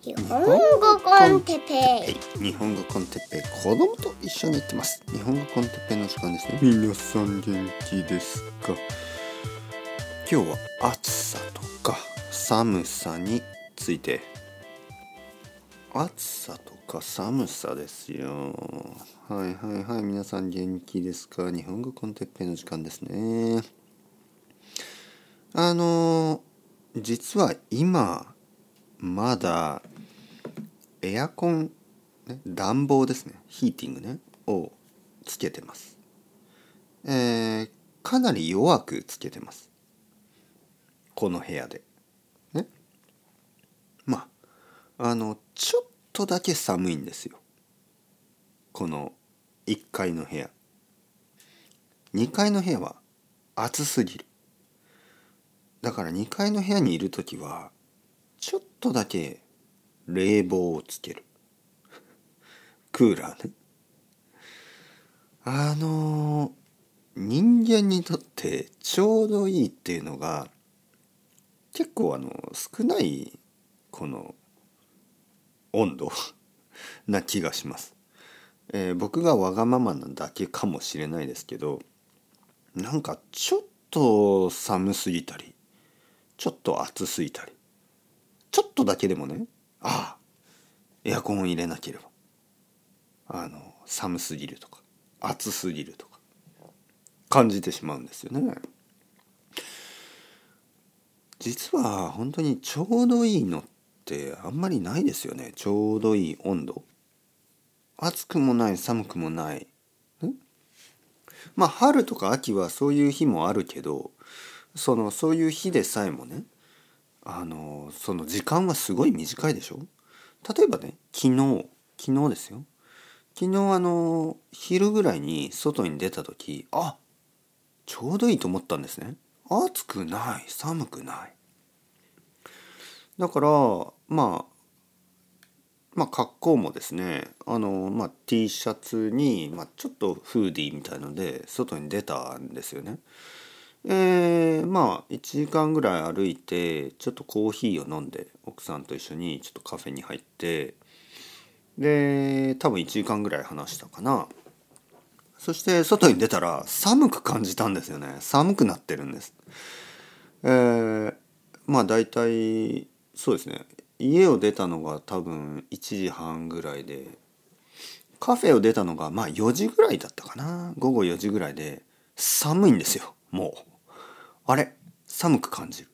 日本語コンテペイ。日本語コンテッペイ。子供と一緒に行ってます。日本語コンテッペイの時間ですね。皆さん元気ですか？今日は暑さとか寒さについて。暑さとか寒さですよ。はいはいはい。皆さん元気ですか？日本語コンテッペイの時間ですね。あの実は今まだエアコン、ね、暖房ですね。ヒーティングね。をつけてます。えー、かなり弱くつけてます。この部屋で。ね。まああのちょっとだけ寒いんですよ。この1階の部屋。2階の部屋は暑すぎる。だから2階の部屋にいる時はちょっとだけ冷房をつける。クーラーね。あの人間にとってちょうどいいっていうのが結構あの少ないこの温度 な気がします、えー、僕がわがままなだけかもしれないですけどなんかちょっと寒すぎたりちょっと暑すぎたりちょっとだけでもねああエアコンを入れなければ。あの寒すぎるとか暑すぎるとか感じてしまうんですよね。実は本当にちょうどいいのってあんまりないですよね。ちょうどいい温度。暑くもない寒くもない。まあ春とか秋はそういう日もあるけどそのそういう日でさえもねあのその時間はすごい短いでしょ？例えばね昨日昨日ですよ。昨日あの昼ぐらいに外に出た時あちょうどいいと思ったんですね。暑くない寒くない。だからまあまあ格好もですねあの、まあ、T シャツに、まあ、ちょっとフーディーみたいので外に出たんですよね。えー、まあ1時間ぐらい歩いてちょっとコーヒーを飲んで奥さんと一緒にちょっとカフェに入ってで多分1時間ぐらい話したかな。そして外に出たら寒く感じたんですよね。寒くなってるんです。えー、まあ大体そうですね。家を出たのが多分1時半ぐらいでカフェを出たのがまあ4時ぐらいだったかな。午後4時ぐらいで寒いんですよもう。あれ？寒く感じる。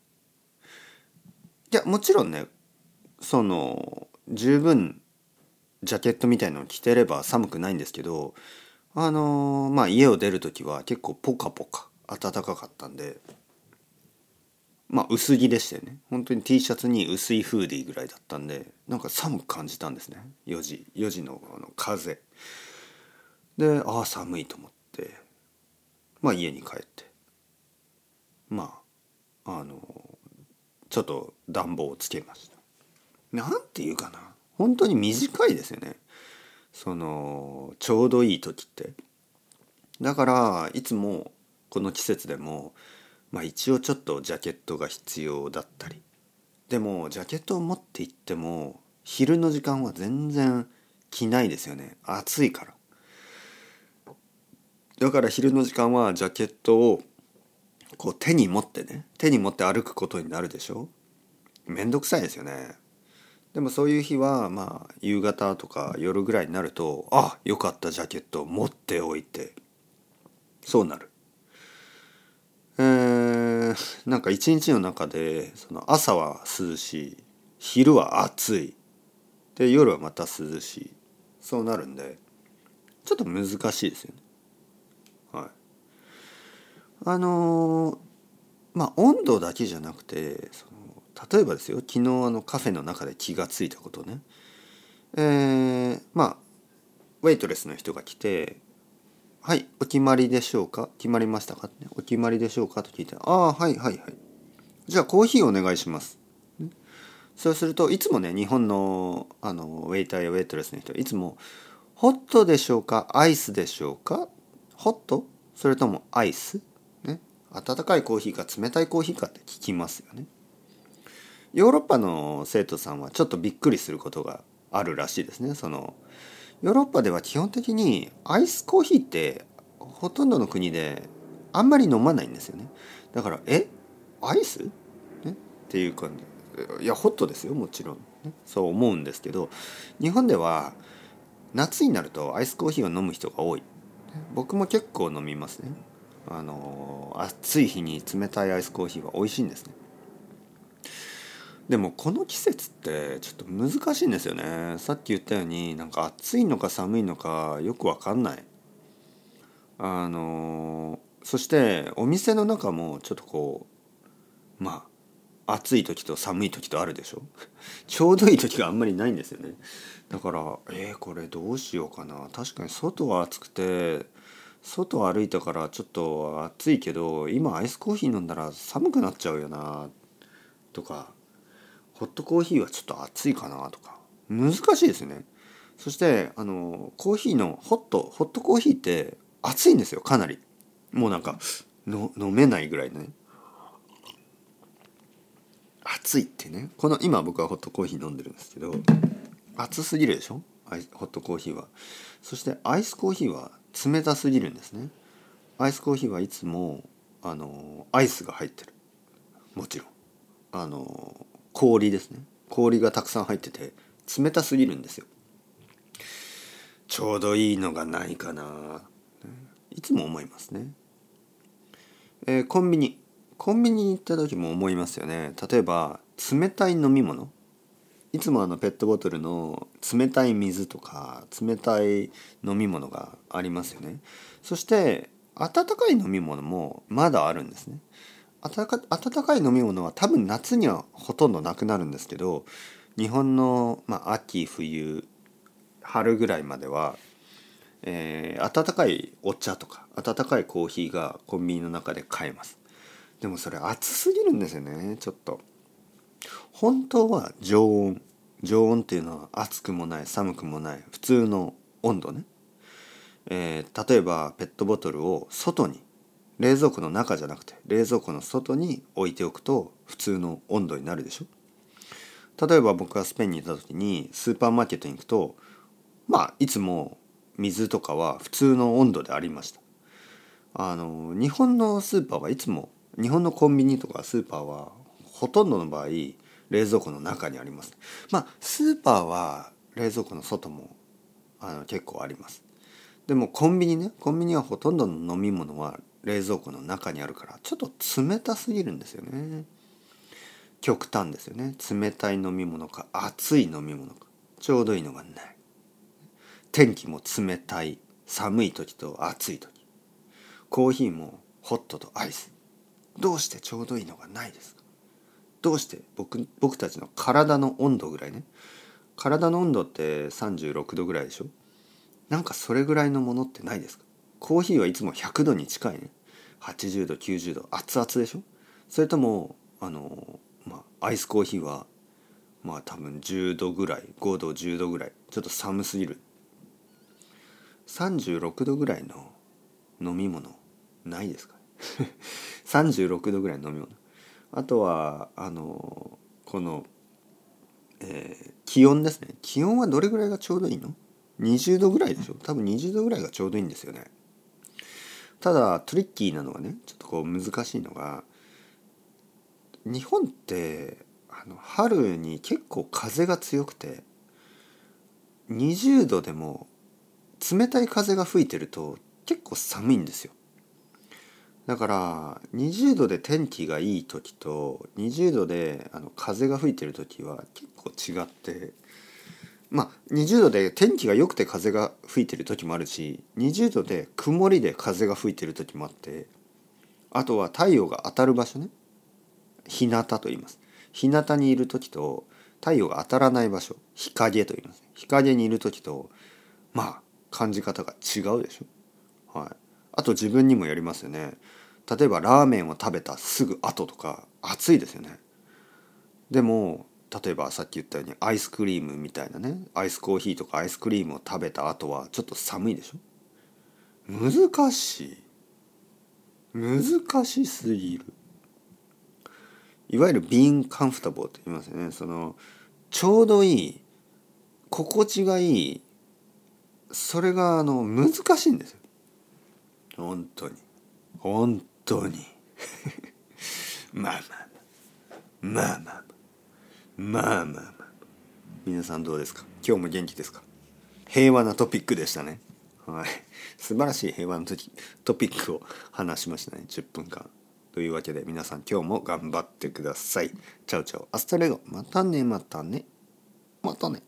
いやもちろんねその十分ジャケットみたいのを着てれば寒くないんですけどあのまあ家を出る時は結構ポカポカ暖かかったんでまあ薄着でしたよね本当に T シャツに薄いフーディーぐらいだったんでなんか寒く感じたんですね。4時4時のあの風。でああ寒いと思ってまあ家に帰って。まああのちょっと暖房をつけました。なんていうかな。本当に短いですよね。そのちょうどいい時って。だからいつもこの季節でもまあ一応ちょっとジャケットが必要だったり。でもジャケットを持って行っても昼の時間は全然着ないですよね。暑いから。だから昼の時間はジャケットをこう手に持ってね手に持って歩くことになるでしょ？めんどくさいですよね。でもそういう日はまあ夕方とか夜ぐらいになるとあよかったジャケット持っておいて。そうなる。えー、なんか一日の中でその朝は涼しい昼は暑いで夜はまた涼しい。そうなるんでちょっと難しいですよね。あの、まあ温度だけじゃなくてその例えばですよ昨日あのカフェの中で気がついたことね。えー、まあウェイトレスの人が来て「はいお決まりでしょうか？決まりましたか?」ってお決まりでしょうか?」と聞いて「ああはいはいはい。じゃあコーヒーお願いします」そうするといつもね日本のあのウェイターやウェイトレスの人いつも「ホットでしょうか？アイスでしょうか？ホット？それともアイス?」温かいコーヒーか冷たいコーヒーかって聞きますよね。ヨーロッパの生徒さんはちょっとびっくりすることがあるらしいですね。そのヨーロッパでは基本的にアイスコーヒーってほとんどの国であんまり飲まないんですよね。だからえ？アイス、ね、っていう感じ。いやホットですよもちろん、ね、そう思うんですけど日本では夏になるとアイスコーヒーを飲む人が多い。僕も結構飲みますね。あの暑い日に冷たいアイスコーヒーは美味しいんですね。でもこの季節ってちょっと難しいんですよね。さっき言ったようになんか暑いのか寒いのかよくわかんない。あのそしてお店の中もちょっとこうまあ暑い時と寒い時とあるでしょ？ちょうどいい時があんまりないんですよね。だからえー、これどうしようかな。確かに外は暑くて外歩いたからちょっと暑いけど今アイスコーヒー飲んだら寒くなっちゃうよなとかホットコーヒーはちょっと熱いかなとか。難しいですね。そしてあのコーヒーのホットホットコーヒーって熱いんですよかなり。もうなんかの飲めないぐらいね。熱いってね。この今僕はホットコーヒー飲んでるんですけど熱すぎるでしょ？ホットコーヒーは。そしてアイスコーヒーは冷たすぎるんですね。アイスコーヒーはいつもあのアイスが入ってる。もちろん。あの氷ですね。氷がたくさん入ってて冷たすぎるんですよ。ちょうどいいのがないかな。いつも思いますね。えー、コンビニ。コンビニに行った時も思いますよね。例えば冷たい飲み物。いつもあのペットボトルの冷たい水とか冷たい飲み物がありますよね。そして温かい飲み物もまだあるんですね。温か温かい飲み物は多分夏にはほとんどなくなるんですけど日本の、まあ、秋冬春ぐらいまでは、えー、温かいお茶とか温かいコーヒーがコンビニの中で買えます。でもそれ暑すぎるんですよねちょっと。本当は常温常温っていうのは暑くもない寒くもない普通の温度ね、えー、例えばペットボトルを外に冷蔵庫の中じゃなくて冷蔵庫の外に置いておくと普通の温度になるでしょ。例えば僕がスペインにいた時にスーパーマーケットに行くとまあいつも水とかは普通の温度でありました。あの日本のスーパーはいつも日本のコンビニとかスーパーはほとんどの場合冷蔵庫の中にあります。まあスーパーは冷蔵庫の外もあの結構あります。でもコンビニねコンビニはほとんどの飲み物は冷蔵庫の中にあるからちょっと冷たすぎるんですよね。極端ですよね。冷たい飲み物か熱い飲み物かちょうどいいのがない。天気も冷たい寒い時と暑い時。コーヒーもホットとアイス。どうしてちょうどいいのがないですか？どうして？僕僕たちの体の温度ぐらいね。体の温度って36度ぐらいでしょ？なんかそれぐらいのものってないですか？コーヒーはいつも100度に近いね。80度90度熱々でしょ？それともあのまあアイスコーヒーはまあ多分10度ぐらい5度10度ぐらい。ちょっと寒すぎる。36度ぐらいの飲み物ないですか 36度ぐらいの飲み物。あとはあのこの、えー、気温ですね。気温はどれぐらいがちょうどいいの？20度ぐらいでしょ？多分20度ぐらいがちょうどいいんですよね。ただトリッキーなのはねちょっとこう難しいのが日本ってあの春に結構風が強くて20度でも冷たい風が吹いてると結構寒いんですよ。だから20度で天気がいい時と20度であの風が吹いてる時は結構違ってまあ20度で天気が良くて風が吹いてる時もあるし20度で曇りで風が吹いてる時もあってあとは太陽が当たる場所ね。日向と言います。日向にいる時と太陽が当たらない場所。日陰と言います。日陰にいる時とまあ感じ方が違うでしょ。はい。あと自分にもよりますよね。例えばラーメンを食べたすぐ後とか暑いですよね。でも例えばさっき言ったようにアイスクリームみたいなねアイスコーヒーとかアイスクリームを食べた後はちょっと寒いでしょ？難しい。難しすぎる。いわゆる being comfortable って言いますよね。そのちょうどいい心地がいいそれがあの難しいんですよ。本当に。本当に。まあまあまあ。まあまあまあ。まあまあ皆さんどうですか？今日も元気ですか？平和なトピックでしたね。はい。素晴らしい平和なトピックを話しましたね。10分間。というわけで皆さん今日も頑張ってください。チャウチャウアスタレゴ。またねまたね。またね。